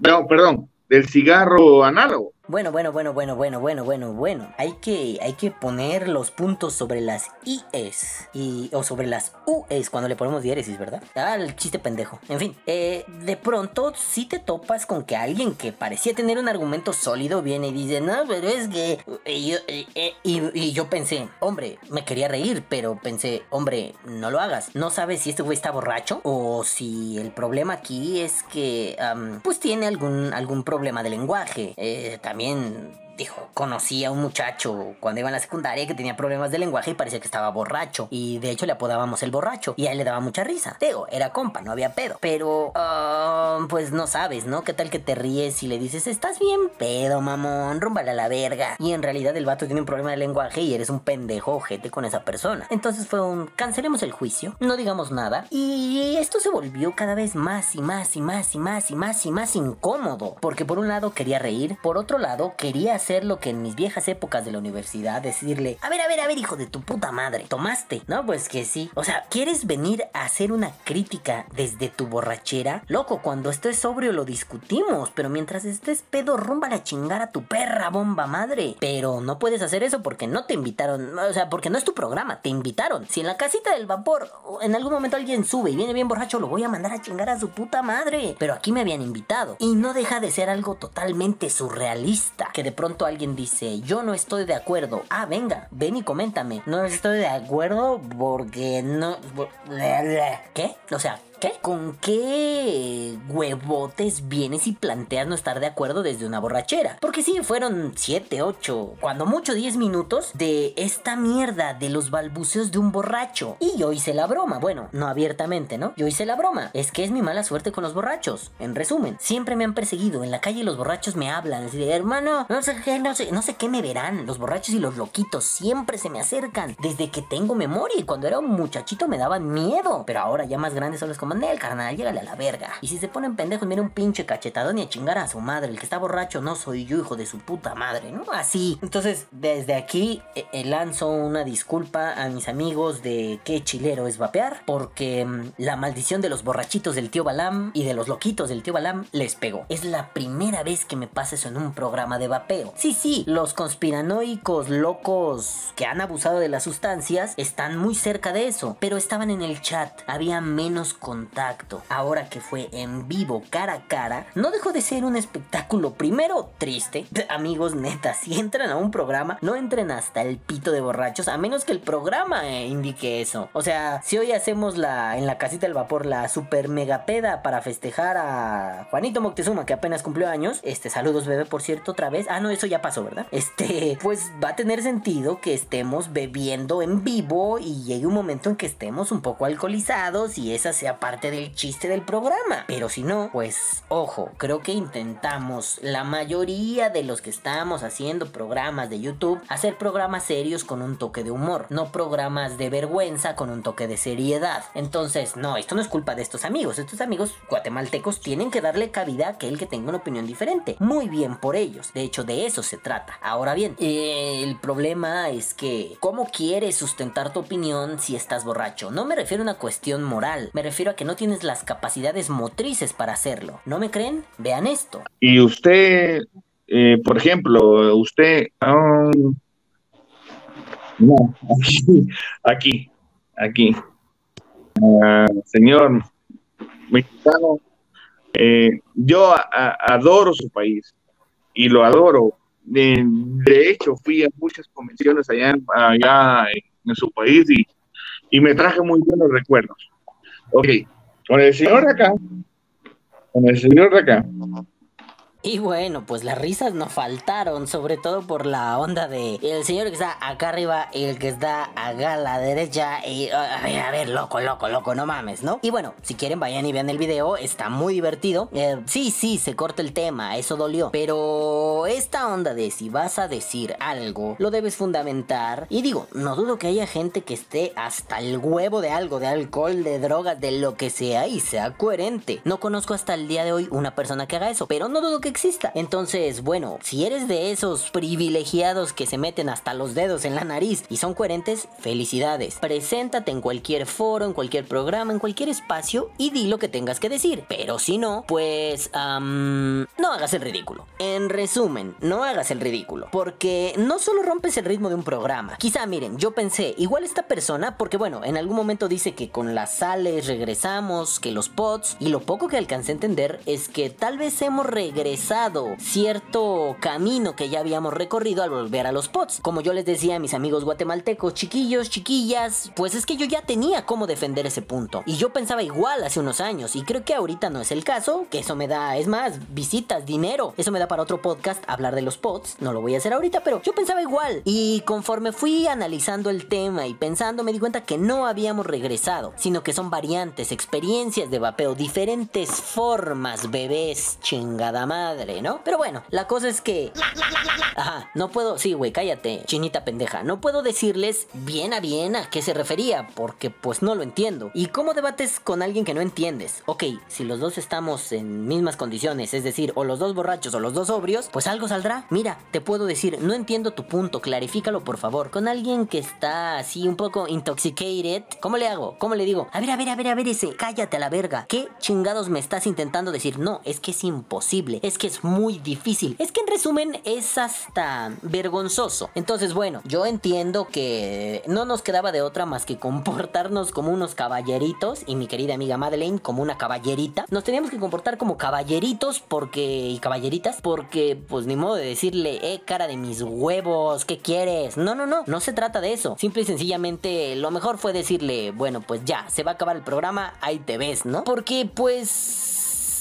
No, perdón, del cigarro análogo. Bueno, bueno, bueno, bueno, bueno, bueno, bueno, bueno. Hay que, hay que poner los puntos sobre las IES y, o sobre las UES cuando le ponemos diéresis, ¿verdad? Ah, el chiste pendejo. En fin, eh, de pronto si te topas con que alguien que parecía tener un argumento sólido viene y dice, no, pero es que... Y yo, y- yo pensé, hombre, me quería reír, pero pensé, hombre, no lo hagas. No sabes si este güey está borracho o si el problema aquí es que, am, pues tiene algún, algún problema de lenguaje. Eh, también 面 dijo, conocí a un muchacho cuando iba en la secundaria que tenía problemas de lenguaje y parecía que estaba borracho. Y de hecho le apodábamos el borracho. Y a él le daba mucha risa. Digo, era compa, no había pedo. Pero, ah, pues no sabes, ¿no? ¿Qué tal que te ríes y le dices, estás bien pedo, mamón, rúmbale a la verga? Y en realidad el vato tiene un problema de lenguaje y eres un pendejo ojete con esa persona. Entonces fue un, cancelemos el juicio, no digamos nada. Y esto se volvió cada vez más y más y más y más y más y más incómodo. Porque por un lado quería reír, por otro lado quería hacer lo que en mis viejas épocas de la universidad, decirle, a ver, a ver, a ver, hijo de tu puta madre, ¿tomaste? No, pues que sí. O sea, ¿quieres venir a hacer una crítica desde tu borrachera? Loco, cuando estés sobrio lo discutimos, pero mientras estés pedo, rumba a chingar a tu perra bomba madre. Pero no puedes hacer eso porque no te invitaron, o sea, porque no es tu programa, te invitaron. Si en la casita del vapor en algún momento alguien sube y viene bien borracho, lo voy a mandar a chingar a su puta madre. Pero aquí me habían invitado. Y no deja de ser algo totalmente surrealista. Que de pronto alguien dice, yo no estoy de acuerdo. Ah, venga, ven y coméntame. No estoy de acuerdo porque no... ¿Qué? O sea, ¿Qué? ¿Con qué huevotes vienes y planteas no estar de acuerdo desde una borrachera? Porque sí, fueron 7, 8, cuando mucho 10 minutos de esta mierda de los balbuceos de un borracho. Y yo hice la broma, bueno, no abiertamente, ¿no? Yo hice la broma. Es que es mi mala suerte con los borrachos. En resumen, siempre me han perseguido. En la calle los borrachos me hablan. Así de, hermano, no sé qué, no sé, no sé qué me verán. Los borrachos y los loquitos siempre se me acercan. Desde que tengo memoria y cuando era un muchachito me daban miedo. Pero ahora ya más grandes son los como, Nel, carnal, llégale a la verga. Y si se ponen pendejos, mira un pinche cachetadón y a chingar a su madre. El que está borracho no soy yo, hijo de su puta madre, ¿no? Así. Entonces, desde aquí eh, eh, lanzo una disculpa a mis amigos de qué chilero es vapear, porque mm, la maldición de los borrachitos del tío Balam y de los loquitos del tío Balam les pegó. Es la primera vez que me pasa eso en un programa de vapeo. Sí, sí, los conspiranoicos locos que han abusado de las sustancias están muy cerca de eso, pero estaban en el chat, había menos contacto. Ahora que fue en vivo, cara a cara, no dejó de ser un espectáculo primero triste. <laughs> Amigos, neta, si entran a un programa, no entren hasta el pito de borrachos, a menos que el programa eh, indique eso. O sea, si hoy hacemos la en la casita del vapor la super mega peda para festejar a Juanito Moctezuma, que apenas cumplió años, este, saludos bebé, por cierto, otra vez. Ah, no, eso ya pasó, ¿verdad? <laughs> Este, pues va a tener sentido que estemos bebiendo en vivo y llegue un momento en que estemos un poco alcoholizados y esa sea parte del chiste del programa. Pero si no, pues ojo, creo que intentamos la mayoría de los que estamos haciendo programas de YouTube hacer programas serios con un toque de humor, no programas de vergüenza con un toque de seriedad. Entonces, no, esto no es culpa de estos amigos. Estos amigos guatemaltecos tienen que darle cabida a aquel que tenga una opinión diferente. Muy bien por ellos. De hecho, de eso se trata. Ahora bien, el problema es que, ¿cómo quieres sustentar tu opinión si estás borracho? No me refiero a una cuestión moral. Me refiero a que no tienes las capacidades motrices para hacerlo. ¿No me creen? Vean esto. Y usted, eh, por ejemplo, usted... um, no, aquí, aquí. Ah, señor mexicano, eh, yo adoro su país y lo adoro. De, hecho, fui a muchas convenciones allá, allá en, su país y me traje muy buenos recuerdos. Ok, con el señor de acá, con el señor de acá, Y bueno, pues las risas no faltaron, sobre todo por la onda de el señor que está acá arriba y el que está a la derecha. Y a ver, a ver, loco, loco, loco, no mames, ¿no? Y bueno, si quieren vayan y vean el video, está muy divertido. Eh, sí, sí, se corta el tema, eso dolió. Pero esta onda de si vas a decir algo, lo debes fundamentar. Y digo, no dudo que haya gente que esté hasta el huevo de algo, de alcohol, de drogas, de lo que sea y sea coherente. No conozco hasta el día de hoy una persona que haga eso, pero no dudo que exista. Entonces, bueno, si eres de esos privilegiados que se meten hasta los dedos en la nariz y son coherentes, felicidades. Preséntate en cualquier foro, en cualquier programa, en cualquier espacio y di lo que tengas que decir. Pero si no, pues no hagas el ridículo. En resumen, no hagas el ridículo. Porque no solo rompes el ritmo de un programa. Quizá, miren, yo pensé, igual esta persona, porque bueno, en algún momento dice que con las sales regresamos, que los pods, y lo poco que alcancé a entender es que tal vez hemos regresado cierto camino que ya habíamos recorrido al volver a los pods. Como yo les decía a mis amigos guatemaltecos, chiquillos, chiquillas, pues es que yo ya tenía cómo defender ese punto. Y yo pensaba igual hace unos años, y creo que ahorita no es el caso, que eso me da, es más, visitas, dinero. Eso me da para otro podcast hablar de los pods. No lo voy a hacer ahorita, pero yo pensaba igual. Y conforme fui analizando el tema y pensando, me di cuenta que no habíamos regresado, sino que son variantes, experiencias de vapeo, diferentes formas, bebés, chingada madre, ¿no? Pero bueno, la cosa es que Ajá, no puedo, sí, güey, cállate, chinita pendeja. No puedo decirles bien a bien a qué se refería, porque pues no lo entiendo. ¿Y cómo debates con alguien que no entiendes? Ok, si los dos estamos en mismas condiciones, es decir, o los dos borrachos o los dos sobrios, pues algo saldrá. Mira, te puedo decir, no entiendo tu punto, clarifícalo por favor. Con alguien que está así un poco intoxicated, ¿cómo le hago? ¿Cómo le digo? A ver, a ver, a ver, a ver ese, cállate a la verga. ¿Qué chingados me estás intentando decir? No, es que es imposible, que es muy difícil. Es que en resumen es hasta vergonzoso. Entonces, bueno, yo entiendo que no nos quedaba de otra más que comportarnos como unos caballeritos y mi querida amiga Madeleine como una caballerita. Nos teníamos que comportar como caballeritos porque y caballeritas porque pues ni modo de decirle, "Eh, cara de mis huevos, ¿qué quieres?" No, no, no, no se trata de eso. Simple y sencillamente lo mejor fue decirle, "Bueno, pues ya, se va a acabar el programa, ahí te ves", ¿no? Porque pues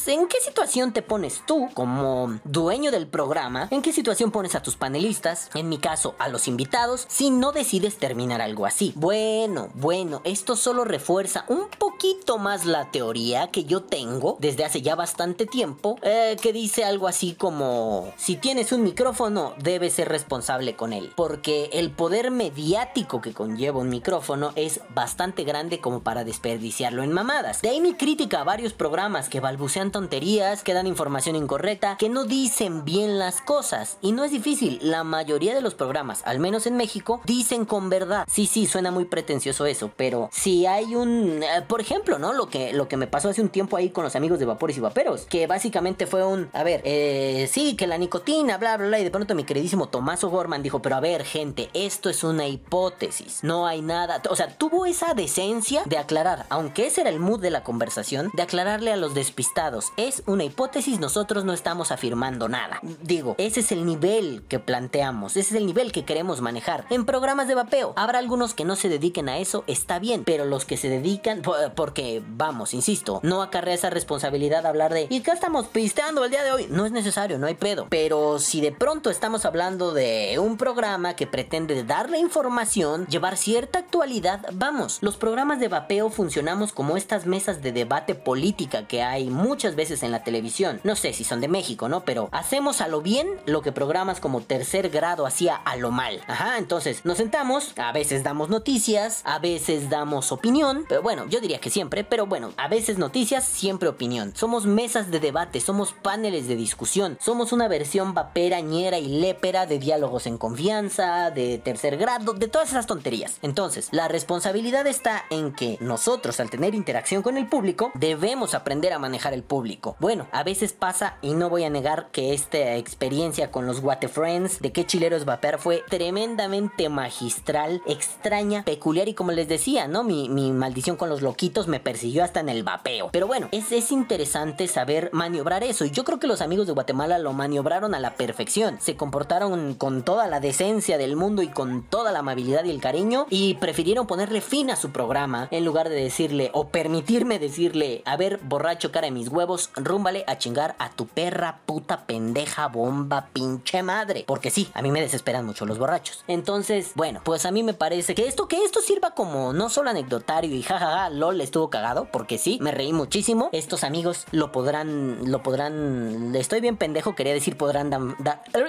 ¿En qué situación te pones tú como dueño del programa? ¿En qué situación pones a tus panelistas? En mi caso, a los invitados, si no decides terminar algo así. Bueno, bueno, esto solo refuerza un poquito más la teoría que yo tengo desde hace ya bastante tiempo, eh, que dice algo así como, si tienes un micrófono, debes ser responsable con él. Porque el poder mediático que conlleva un micrófono es bastante grande como para desperdiciarlo en mamadas. De ahí mi crítica a varios programas que balbucean tonterías, que dan información incorrecta, que no dicen bien las cosas. Y no es difícil, la mayoría de los programas, al menos en México, dicen con verdad. Sí, sí, suena muy pretencioso eso, pero si hay un... eh, por ejemplo, ¿no? Lo que, lo que me pasó hace un tiempo ahí con los amigos de Vapores y Vaperos, que básicamente fue un... A ver, eh, sí, que la nicotina, bla, bla, bla, y de pronto mi queridísimo Tomaso Gorman dijo, pero a ver, gente, esto es una hipótesis, no hay nada... O sea, tuvo esa decencia de aclarar, aunque ese era el mood de la conversación, de aclararle a los despistados es una hipótesis, nosotros no estamos afirmando nada. Digo, ese es el nivel que planteamos, ese es el nivel que queremos manejar. En programas de vapeo, habrá algunos que no se dediquen a eso, está bien, pero los que se dedican, porque vamos, insisto, no acarrea esa responsabilidad hablar de, ¿y qué estamos pisteando el día de hoy? No es necesario, no hay pedo. Pero si de pronto estamos hablando de un programa que pretende darle información, llevar cierta actualidad, vamos, los programas de vapeo funcionamos como estas mesas de debate política que hay muchas veces en la televisión. No sé si son de México, ¿no? Pero hacemos a lo bien lo que programas como tercer grado hacía a lo mal. Ajá, entonces nos sentamos, a veces damos noticias, a veces damos opinión, pero bueno, yo diría que siempre, pero bueno, a veces noticias, siempre opinión. Somos mesas de debate, somos paneles de discusión, somos una versión vapera, ñera y lépera de diálogos en confianza, de tercer grado, de todas esas tonterías. Entonces, la responsabilidad está en que nosotros, al tener interacción con el público, debemos aprender a manejar el público. Bueno, a veces pasa, y no voy a negar que esta experiencia con los Guate Friends de qué chileros vapear fue tremendamente magistral, extraña, peculiar y como les decía, ¿no? Mi, mi maldición con los loquitos me persiguió hasta en el vapeo. Pero bueno, es, es interesante saber maniobrar eso y yo creo que los amigos de Guatemala lo maniobraron a la perfección. Se comportaron con toda la decencia del mundo y con toda la amabilidad y el cariño y prefirieron ponerle fin a su programa en lugar de decirle o permitirme decirle, a ver, borracho cara de mis huevos, rúmbale a chingar a tu perra puta pendeja bomba pinche madre. Porque sí, a mí me desesperan mucho los borrachos. Entonces, bueno, pues a mí me parece que esto, que esto sirva como no solo anecdotario y jajaja, lol, estuvo cagado, porque sí, me reí muchísimo. Estos amigos lo podrán, lo podrán, estoy bien pendejo, quería decir podrán dar... <laughs>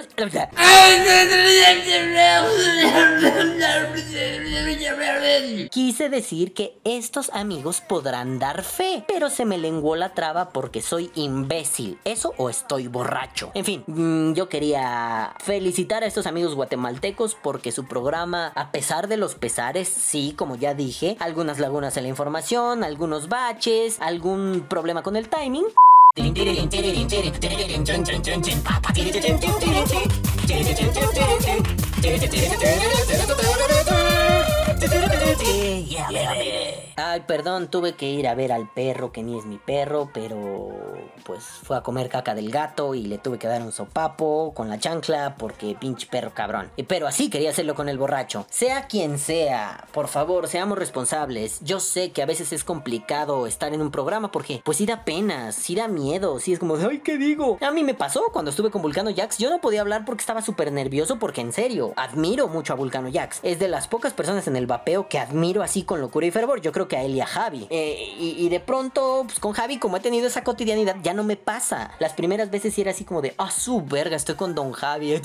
Quise decir que estos amigos podrán dar fe, pero se me lenguó la traba porque soy imbécil. ¿Eso o estoy borracho? En fin, mm, yo quería felicitar a estos amigos guatemaltecos porque su programa, a pesar de los pesares, sí, como ya dije, algunas lagunas en la información, algunos baches, algún problema con el timing. Ay, perdón, tuve que ir a ver al perro que ni es mi perro, pero pues fue a comer caca del gato y le tuve que dar un sopapo con la chancla porque pinche perro cabrón. Pero así quería hacerlo con el borracho. Sea quien sea, por favor, seamos responsables. Yo sé que a veces es complicado estar en un programa porque pues sí da pena, sí da miedo, sí es como, ay, ¿qué digo? A mí me pasó cuando estuve con Vulcano Jax, yo no podía hablar porque estaba súper nervioso porque en serio, admiro mucho a Vulcano Jax. Es de las pocas personas en el vapeo que admiro así con locura y fervor. Yo creo que a él y a Javi. Eh, y, de pronto, pues con Javi, como he tenido esa cotidianidad, ya no me pasa. Las primeras veces era así como de, ah, su verga, estoy con Don Javi.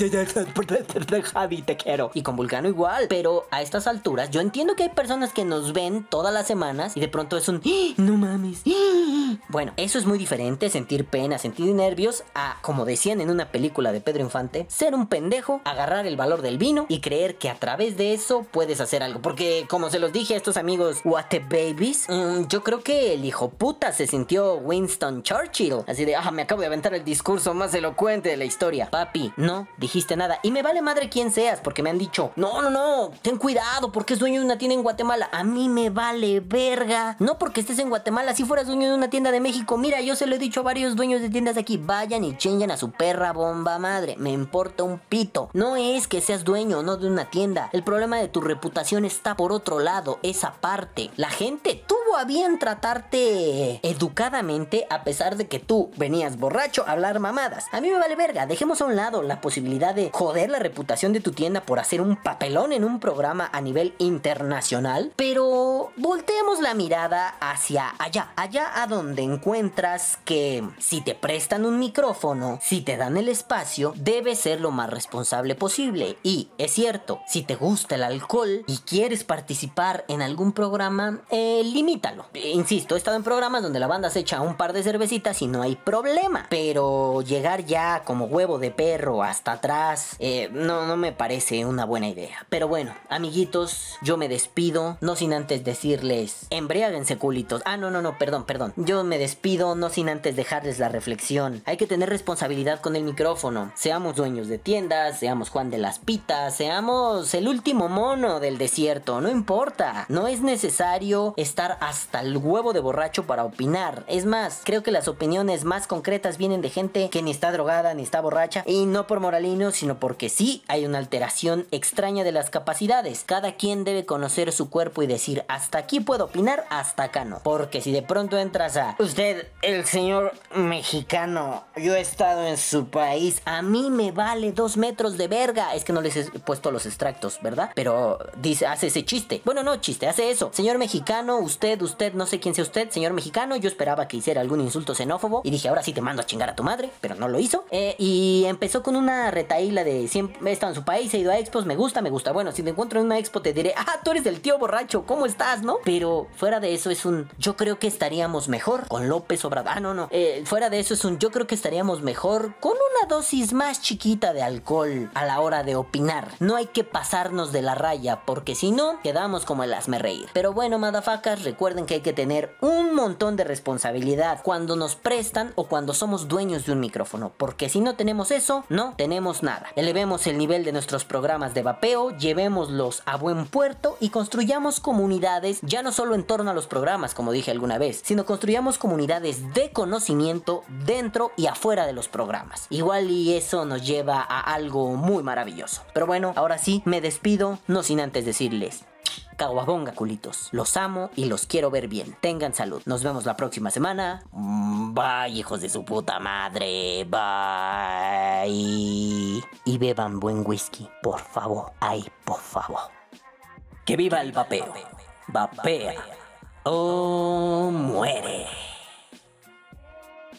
Javi, te quiero. Y con Vulcano igual. Pero a estas alturas, yo entiendo que hay personas que nos ven todas las semanas y de pronto es un, ¡Ah! no mames. ¡Ah! Bueno, eso es muy diferente, sentir pena, sentir nervios, a, como decían en una película de Pedro Infante, ser un pendejo, agarrar el valor del vino y creer que a través de eso puedes hacer algo. Porque, como se los dije a estos amigos, what babies, mm, yo creo que el hijo puta se sintió Winston Churchill. Así de, ah, me acabo de aventar el discurso más elocuente de la historia. Papi, no dijiste nada. Y me vale madre quién seas, porque me han dicho, no, no, no, ten cuidado, porque es dueño de una tienda en Guatemala. A mí me vale verga. No porque estés en Guatemala, si fueras dueño de una tienda de México, mira, yo se lo he dicho a varios dueños de tiendas de aquí, vayan y chingan a su perra bomba madre. Me importa un pito. No es que seas dueño o no de una tienda. El problema de tu reputación está por otro lado, esa parte. La gente a bien tratarte educadamente a pesar de que tú venías borracho a hablar mamadas. A mí me vale verga, dejemos a un lado la posibilidad de joder la reputación de tu tienda por hacer un papelón en un programa a nivel internacional, pero volteemos la mirada hacia allá, allá a donde encuentras que si te prestan un micrófono, si te dan el espacio, debe ser lo más responsable posible. Y es cierto, si te gusta el alcohol y quieres participar en algún programa, eh, Insisto, he estado en programas donde la banda se echa un par de cervecitas y no hay problema. Pero llegar ya como huevo de perro hasta atrás, eh, no, no me parece una buena idea. Pero bueno, amiguitos, yo me despido, no sin antes decirles, embriáguense culitos. Ah, no, no, no, perdón, perdón. Yo me despido, no sin antes dejarles la reflexión. Hay que tener responsabilidad con el micrófono. Seamos dueños de tiendas, seamos Juan de las Pitas, seamos el último mono del desierto, no importa. No es necesario estar a hasta el huevo de borracho para opinar. Es más, creo que las opiniones más concretas vienen de gente que ni está drogada ni está borracha y no por moralino, sino porque sí hay una alteración extraña de las capacidades. Cada quien debe conocer su cuerpo y decir hasta aquí puedo opinar, hasta acá no. Porque si de pronto entras a usted, el señor mexicano, yo he estado en su país, a mí me vale dos metros de verga. Es que no les he puesto los extractos, ¿verdad? Pero dice, hace ese chiste. Bueno, no chiste, hace eso. Señor mexicano, usted, usted, no sé quién sea usted, señor mexicano, yo esperaba que hiciera algún insulto xenófobo y dije, ahora sí te mando a chingar a tu madre, pero no lo hizo. Eh, y empezó con una retaíla de siempre he estado en su país, he ido a expos, me gusta, me gusta. Bueno, si te encuentro en una expo te diré, ah, tú eres el tío borracho, ¿cómo estás, no? Pero fuera de eso es un, yo creo que estaríamos mejor con López Obrador. Ah, no, no. Eh, fuera de eso es un, yo creo que estaríamos mejor con una dosis más chiquita de alcohol a la hora de opinar. No hay que pasarnos de la raya, porque si no, quedamos como el asme reír. Pero bueno, madafacas, recuerden que hay que tener un montón de responsabilidad cuando nos prestan o cuando somos dueños de un micrófono. Porque si no tenemos eso, no tenemos nada. Elevemos el nivel de nuestros programas de vapeo, llevémoslos a buen puerto y construyamos comunidades, ya no solo en torno a los programas, como dije alguna vez, sino construyamos comunidades de conocimiento dentro y afuera de los programas. Igual y eso nos lleva a algo muy maravilloso. Pero bueno, ahora sí, me despido, no sin antes decirles. Caguabonga, culitos. Los amo y los quiero ver bien. Tengan salud. Nos vemos la próxima semana. Bye, hijos de su puta madre. Bye. Y beban buen whisky, por favor. Ay, por favor. Que viva el vapeo. Vapea. O muere.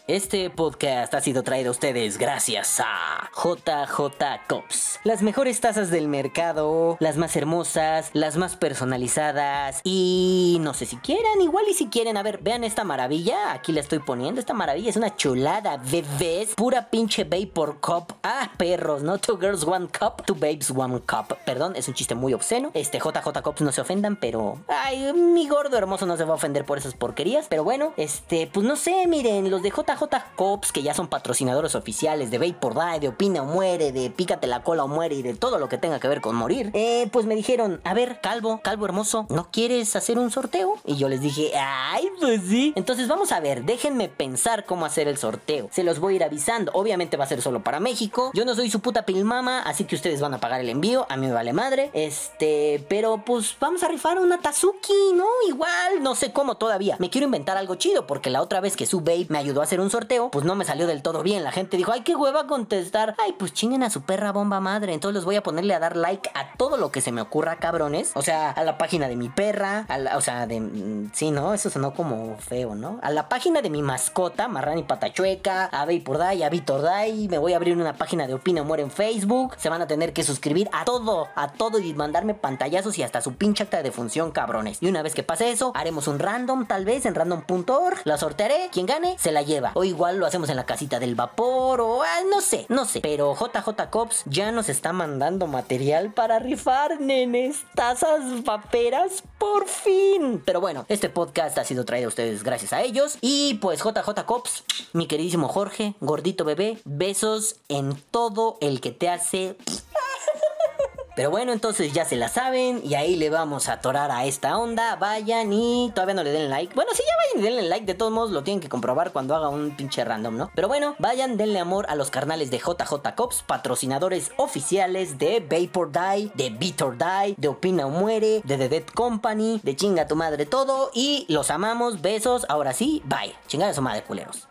Este podcast ha sido traído a ustedes gracias a JJ Cops. Las mejores tazas del mercado, las más hermosas, las más personalizadas y no sé si quieran, igual y si quieren, a ver, vean esta maravilla, aquí la estoy poniendo, esta maravilla es una chulada, bebés, pura pinche Vapor Cup. Ah, perros, no two girls one cup, two babes one cup. Perdón, es un chiste muy obsceno. Este JJ Cops no se ofendan, pero ay, mi gordo hermoso no se va a ofender por esas porquerías, pero bueno, este, pues no sé, miren, los de JJ Cops, que ya son patrocinadores oficiales de Vapor Die, de Opina o Muere, de Pícate la cola o muere y de todo lo que tenga que ver con morir, eh, pues me dijeron, a ver, Calvo, Calvo hermoso, ¿no quieres hacer un sorteo? Y yo les dije, ay, pues sí. Entonces vamos a ver, déjenme pensar cómo hacer el sorteo. Se los voy a ir avisando. Obviamente va a ser solo para México. Yo no soy su puta pilmama, así que ustedes van a pagar el envío. A mí me vale madre. Este, pero pues vamos a rifar una Tazuki, ¿no? Igual, no sé cómo todavía. Me quiero inventar algo chido porque la otra vez que su babe me ayudó a hacer un sorteo, pues no me salió del todo bien. La gente dijo, ay, qué hueva contestar. Ay, pues chinguen a su perra bomba madre. Entonces les voy a ponerle a dar like a todo lo que se me ocurra, cabrones. O sea, a la página de mi perra, a la- o sea, de... mm, Sí, ¿no? Eso sonó como feo, ¿no? A la página de mi mascota, Marrani Patachueca, a Vapor Day, a Vitor Day. Me voy a abrir una página de Opina Muere en Facebook. Se van a tener que suscribir a todo, a todo y mandarme pantallazos y hasta su pinche acta de función, cabrones. Y una vez que pase eso, haremos un random, tal vez, en random.org. La sortearé. Quien gane, se la lleva. O igual lo hacemos en la casita del vapor, o ah, no sé, no sé. Pero JJ Cops ya nos está mandando material para rifar, nenes. Tazas vaperas, por fin. Pero bueno, este podcast ha sido traído a ustedes gracias a ellos. Y pues JJ Cops, mi queridísimo Jorge, gordito bebé, besos en todo el que te hace pero bueno, entonces ya se la saben y ahí le vamos a atorar a esta onda. Vayan y todavía no le den like. Bueno, si ya vayan y denle like, de todos modos lo tienen que comprobar cuando haga un pinche random, ¿no? Pero bueno, vayan, denle amor a los carnales de JJ Cops, patrocinadores oficiales de Vapor Die, de Beat or Die, de Opina o Muere, de The Dead Company, de Chinga tu madre todo. Y los amamos, besos. Ahora sí, bye. Chingada su madre, culeros.